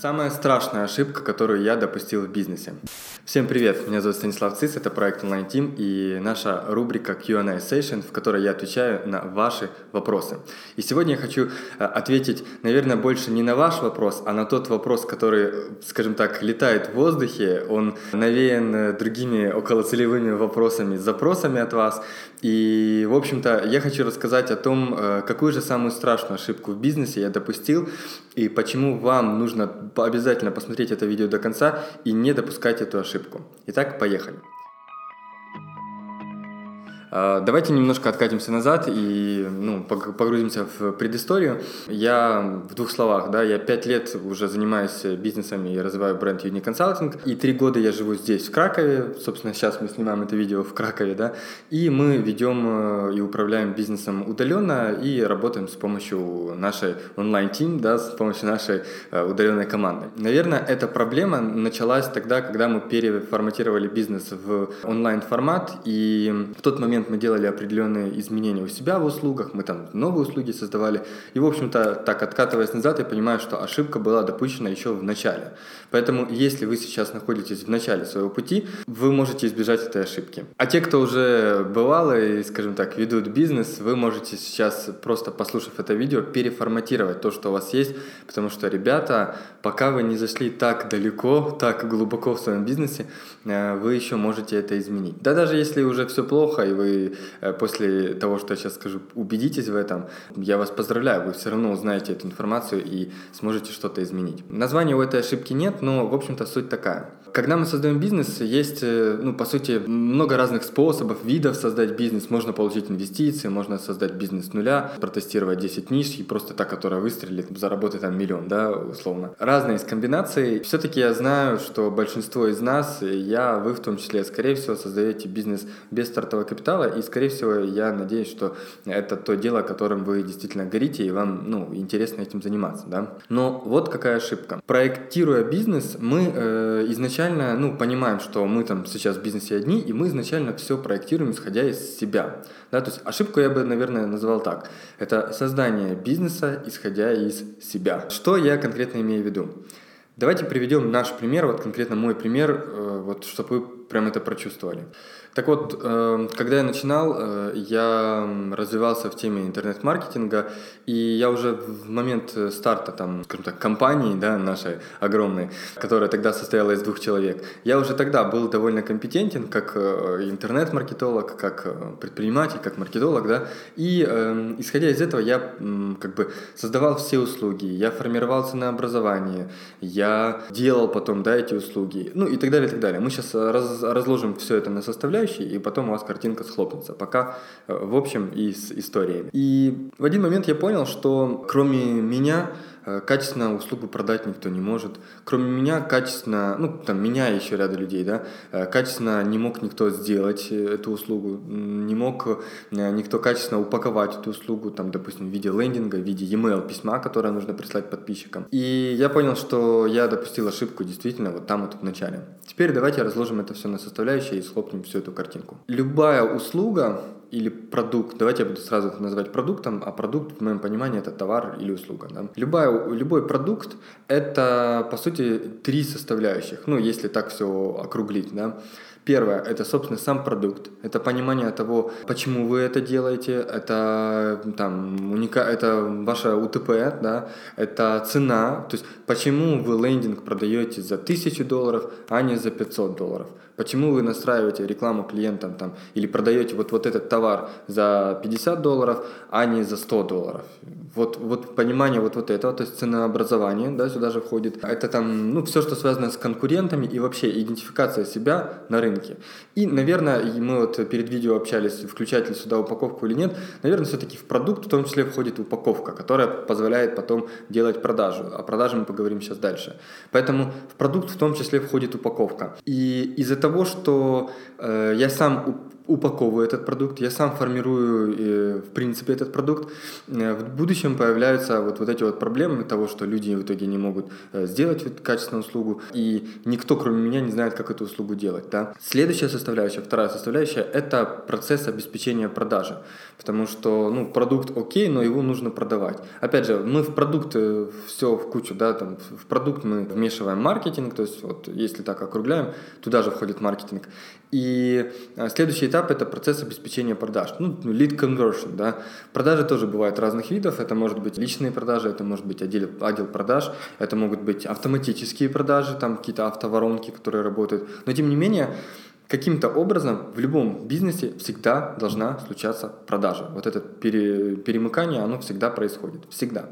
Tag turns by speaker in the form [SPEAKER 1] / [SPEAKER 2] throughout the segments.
[SPEAKER 1] Самая страшная ошибка, которую я допустил в бизнесе. Всем привет, меня зовут Станислав Цис, это проект Online Team и наша рубрика Q&A Session, в которой я отвечаю на ваши вопросы. И сегодня я хочу э, ответить, наверное, больше не на ваш вопрос, а на тот вопрос, который, скажем так, летает в воздухе, он навеян э, другими околоцелевыми вопросами, запросами от вас. И, в общем-то, я хочу рассказать о том, э, какую же самую страшную ошибку в бизнесе я допустил и почему вам нужно обязательно посмотреть это видео до конца и не допускать эту ошибку. Итак, поехали. А, давайте немножко откатимся назад и ну, погрузимся в предысторию. Я в двух словах, да, я пять лет уже занимаюсь бизнесом и развиваю бренд Uni Consulting, и три года я живу здесь, в Кракове, собственно, сейчас мы снимаем это видео в Кракове, да, и мы ведем э, и управляем бизнесом удаленно и работаем с помощью нашей онлайн-тим, да, с помощью нашей э, удаленной команды. Наверное, эта проблема началась тогда, когда мы переформатировали бизнес в онлайн-формат, и в тот момент момент мы делали определенные изменения у себя в услугах, мы там новые услуги создавали. И, в общем-то, так откатываясь назад, я понимаю, что ошибка была допущена еще в начале. Поэтому, если вы сейчас находитесь в начале своего пути, вы можете избежать этой ошибки. А те, кто уже бывало и, скажем так, ведут бизнес, вы можете сейчас, просто послушав это видео, переформатировать то, что у вас есть, потому что, ребята, пока вы не зашли так далеко, так глубоко в своем бизнесе, э, вы еще можете это изменить. Да даже если уже все плохо, и вы Э, после того, что я сейчас скажу, убедитесь в этом, я вас поздравляю, вы все равно узнаете эту информацию и сможете что-то изменить. Названия у этой ошибки нет, но, в общем-то, суть такая. Когда мы создаем бизнес, есть, э, ну, по сути, много разных способов, видов создать бизнес. Можно получить инвестиции, можно создать бизнес с нуля, протестировать 10 ниш и просто та, которая выстрелит, заработать там миллион, да, условно. Разные из комбинаций. Все-таки я знаю, что большинство из нас, я, вы в том числе, скорее всего, создаете бизнес без стартового капитала, и, скорее всего, я надеюсь, что это то дело, которым вы действительно горите, и вам, ну, интересно этим заниматься, да. Но вот какая ошибка. Проектируя бизнес, мы э, изначально изначально, ну, понимаем, что мы там сейчас в бизнесе одни, и мы изначально все проектируем, исходя из себя. Да, то есть ошибку я бы, наверное, назвал так. Это создание бизнеса, исходя из себя. Что я конкретно имею в виду? Давайте приведем наш пример, вот конкретно мой пример, э, вот чтобы вы прям это прочувствовали. Так вот, э, когда я начинал, э, я развивался в теме интернет-маркетинга, и я уже в момент старта, там, скажем так, компании, да, нашей огромной, которая тогда состояла из двух человек, я уже тогда был довольно компетентен как э, интернет-маркетолог, как предприниматель, как маркетолог, да, и исходя из этого я как бы создавал все услуги, я формировался на образование, я делал потом, да, эти услуги, ну и так далее, и так далее. Мы сейчас раз, разложим все это на составляющие, и потом у вас картинка схлопнется. Пока э, в общем и с историями. И в один момент я понял, что кроме меня качественно услугу продать никто не может. Кроме меня, качественно, ну, там, меня и еще ряда людей, да, э, качественно не мог никто сделать э, эту услугу, не мог никто качественно упаковать эту услугу, там, допустим, в виде лендинга, в виде e-mail письма, которое нужно прислать подписчикам. И я понял, что я допустил ошибку действительно вот там вот в начале. Теперь давайте разложим это все на составляющие и схлопнем всю эту картинку. Любая услуга или продукт, давайте я буду сразу это называть продуктом, а продукт, в моем понимании, это товар или услуга. Да? Любая, любой продукт – это, по сути, три составляющих, ну, если так все округлить. Да? Первое – это, собственно, сам продукт. Это понимание того, почему вы это делаете. Это, там, уника... это ваша УТП, да? это цена. То есть, почему вы лендинг продаете за 1000 долларов, а не за 500 долларов. Почему вы настраиваете рекламу клиентам там, или продаете вот, вот этот товар за 50 долларов, а не за 100 долларов. Вот, вот понимание вот, вот этого, то есть ценообразование, да, сюда же входит. Это там, ну, все, что связано с конкурентами и вообще идентификация себя на рынке. И, наверное, мы вот перед видео общались, включать ли сюда упаковку или нет, наверное, все-таки в продукт в том числе входит упаковка, которая позволяет потом делать продажу. О продаже мы поговорим сейчас дальше. Поэтому в продукт в том числе входит упаковка. И из-за того, что э, я сам упаковываю этот продукт, я сам формирую, э, в принципе, этот продукт. Э, в будущем появляются вот, вот эти вот проблемы того, что люди в итоге не могут э, сделать качественную услугу, и никто, кроме меня, не знает, как эту услугу делать. Да? Следующая составляющая, вторая составляющая, это процесс обеспечения продажи. Потому что ну, продукт окей, но его нужно продавать. Опять же, мы в продукт все в кучу, да, там, в продукт мы вмешиваем маркетинг, то есть вот если так округляем, туда же входит маркетинг. И следующий этап – это процесс обеспечения продаж. Ну, lead conversion, да. Продажи тоже бывают разных видов. Это может быть личные продажи, это может быть отдел, отдел продаж, это могут быть автоматические продажи, там какие-то автоворонки, которые работают. Но тем не менее, каким-то образом в любом бизнесе всегда должна случаться продажа. Вот это пере, перемыкание, оно всегда происходит. Всегда.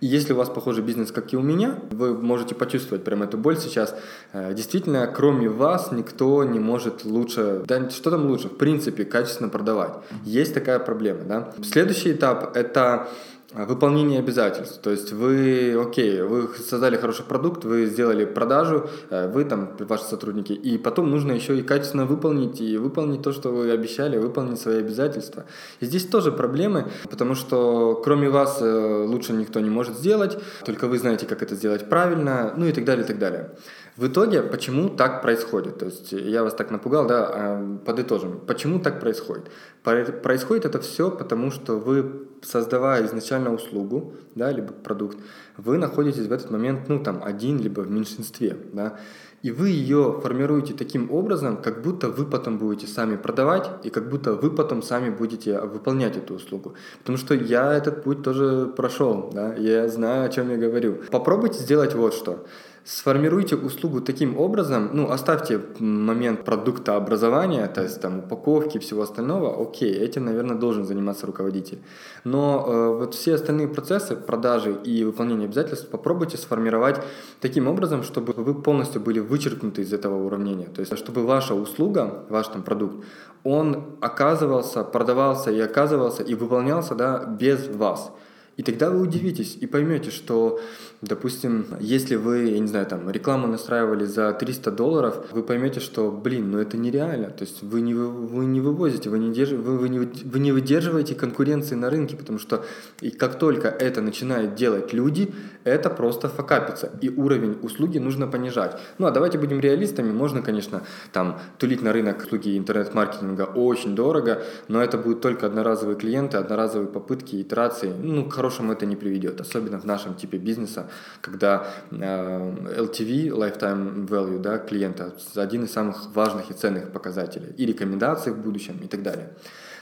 [SPEAKER 1] Если у вас похожий бизнес, как и у меня, вы можете почувствовать прям эту боль сейчас. Э, действительно, кроме вас никто не может лучше, да что там лучше, в принципе, качественно продавать. Есть такая проблема, да. Следующий этап – это выполнение обязательств. То есть вы, окей, вы создали хороший продукт, вы сделали продажу, э, вы там, ваши сотрудники, и потом нужно еще и качественно выполнить, и выполнить то, что вы обещали, выполнить свои обязательства. И здесь тоже проблемы, потому что кроме вас э, лучше никто не может сделать, только вы знаете, как это сделать правильно, ну и так далее, и так далее. В итоге, почему так происходит? То есть я вас так напугал, да, а, подытожим. Почему так происходит? Происходит это все потому, что вы, создавая изначально услугу, да, либо продукт, вы находитесь в этот момент, ну, там, один, либо в меньшинстве, да, и вы ее формируете таким образом, как будто вы потом будете сами продавать, и как будто вы потом сами будете выполнять эту услугу. Потому что я этот путь тоже прошел, да, я знаю, о чем я говорю. Попробуйте сделать вот что. Сформируйте услугу таким образом, ну, оставьте момент продукта образования, то есть там упаковки всего остального, окей, этим, наверное, должен заниматься руководитель. Но э, вот все остальные процессы продажи и выполнения обязательств попробуйте сформировать таким образом, чтобы вы полностью были вычеркнуты из этого уравнения. То есть, чтобы ваша услуга, ваш там продукт, он оказывался, продавался и оказывался и выполнялся да, без вас. И тогда вы удивитесь и поймете, что, допустим, если вы, я не знаю, там, рекламу настраивали за 300 долларов, вы поймете, что, блин, ну это нереально. То есть вы не, вы не вывозите, вы не, держ, вы, вы, не, вы не выдерживаете конкуренции на рынке, потому что и как только это начинают делать люди, это просто факапится. И уровень услуги нужно понижать. Ну а давайте будем реалистами. Можно, конечно, там тулить на рынок услуги интернет-маркетинга очень дорого, но это будут только одноразовые клиенты, одноразовые попытки, итерации. Ну, хорошему это не приведет, особенно в нашем типе бизнеса, когда э, LTV, lifetime value, да, клиента, один из самых важных и ценных показателей, и рекомендации в будущем и так далее.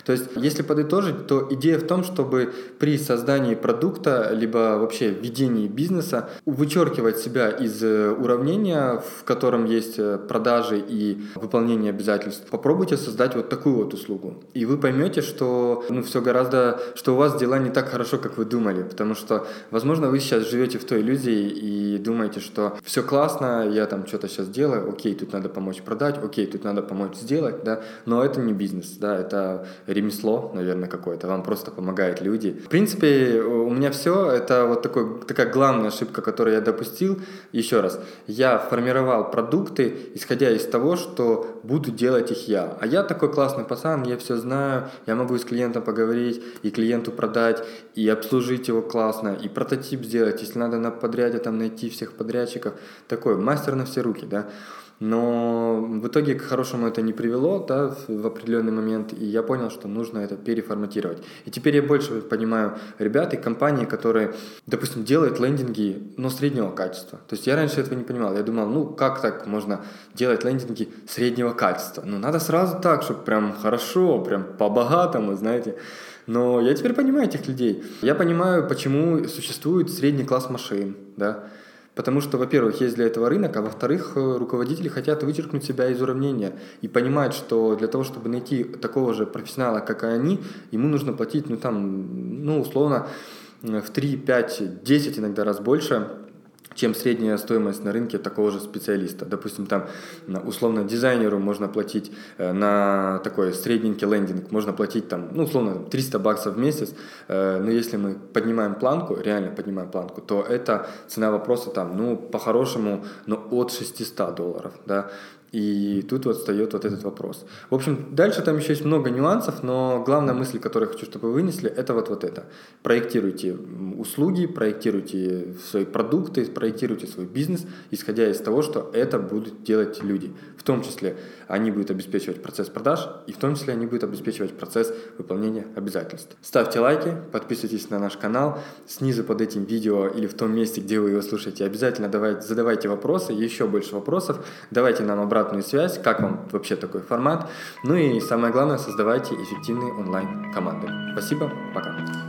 [SPEAKER 1] То есть, если подытожить, то идея в том, чтобы при создании продукта, либо вообще ведении бизнеса, вычеркивать себя из э, уравнения, в котором есть э, продажи и выполнение обязательств. Попробуйте создать вот такую вот услугу. И вы поймете, что ну, все гораздо, что у вас дела не так хорошо, как вы думали. Потому что, возможно, вы сейчас живете в той иллюзии и думаете, что все классно, я там что-то сейчас делаю, окей, тут надо помочь продать, окей, тут надо помочь сделать, да, но это не бизнес, да, это ремесло, наверное, какое-то, вам просто помогают люди. В принципе, у меня все, это вот такой, такая главная ошибка, которую я допустил. Еще раз, я формировал продукты, исходя из того, что буду делать их я. А я такой классный пацан, я все знаю, я могу с клиентом поговорить, и клиенту продать, и обслужить его классно, и прототип сделать, если надо на подряде там найти всех подрядчиков. Такой мастер на все руки, да. Но в итоге к хорошему это не привело да, в определенный момент, и я понял, что нужно это переформатировать. И теперь я больше понимаю ребят и компании, которые, допустим, делают лендинги, но среднего качества. То есть я раньше этого не понимал. Я думал, ну как так можно делать лендинги среднего качества? Ну надо сразу так, чтобы прям хорошо, прям по-богатому, знаете. Но я теперь понимаю этих людей. Я понимаю, почему существует средний класс машин, да, Потому что, во-первых, есть для этого рынок, а во-вторых, э, руководители хотят вычеркнуть себя из уравнения и понимают, что для того, чтобы найти такого же профессионала, как и они, ему нужно платить, ну там, ну условно, в 3, 5, 10 иногда раз больше, чем средняя стоимость на рынке такого же специалиста. Допустим, там условно дизайнеру можно платить э, на такой средненький лендинг, можно платить там, ну, условно, 300 баксов в месяц, э, но если мы поднимаем планку, реально поднимаем планку, то это цена вопроса там, ну, по-хорошему, но от 600 долларов, да, И тут вот встает вот этот вопрос. В общем, дальше там еще есть много нюансов, но главная мысль, которую я хочу, чтобы вы вынесли, это вот, вот это. Проектируйте услуги, проектируйте свои продукты, проектируйте свой бизнес, исходя из того, что это будут делать люди. В том числе они будут обеспечивать процесс продаж, и в том числе они будут обеспечивать процесс выполнения обязательств. Ставьте лайки, подписывайтесь на наш канал, снизу под этим видео или в том месте, где вы его слушаете, обязательно давайте, задавайте вопросы, еще больше вопросов, давайте нам обратно обратную связь, как вам вообще такой формат. Ну и самое главное, создавайте эффективные онлайн-команды. Спасибо, пока.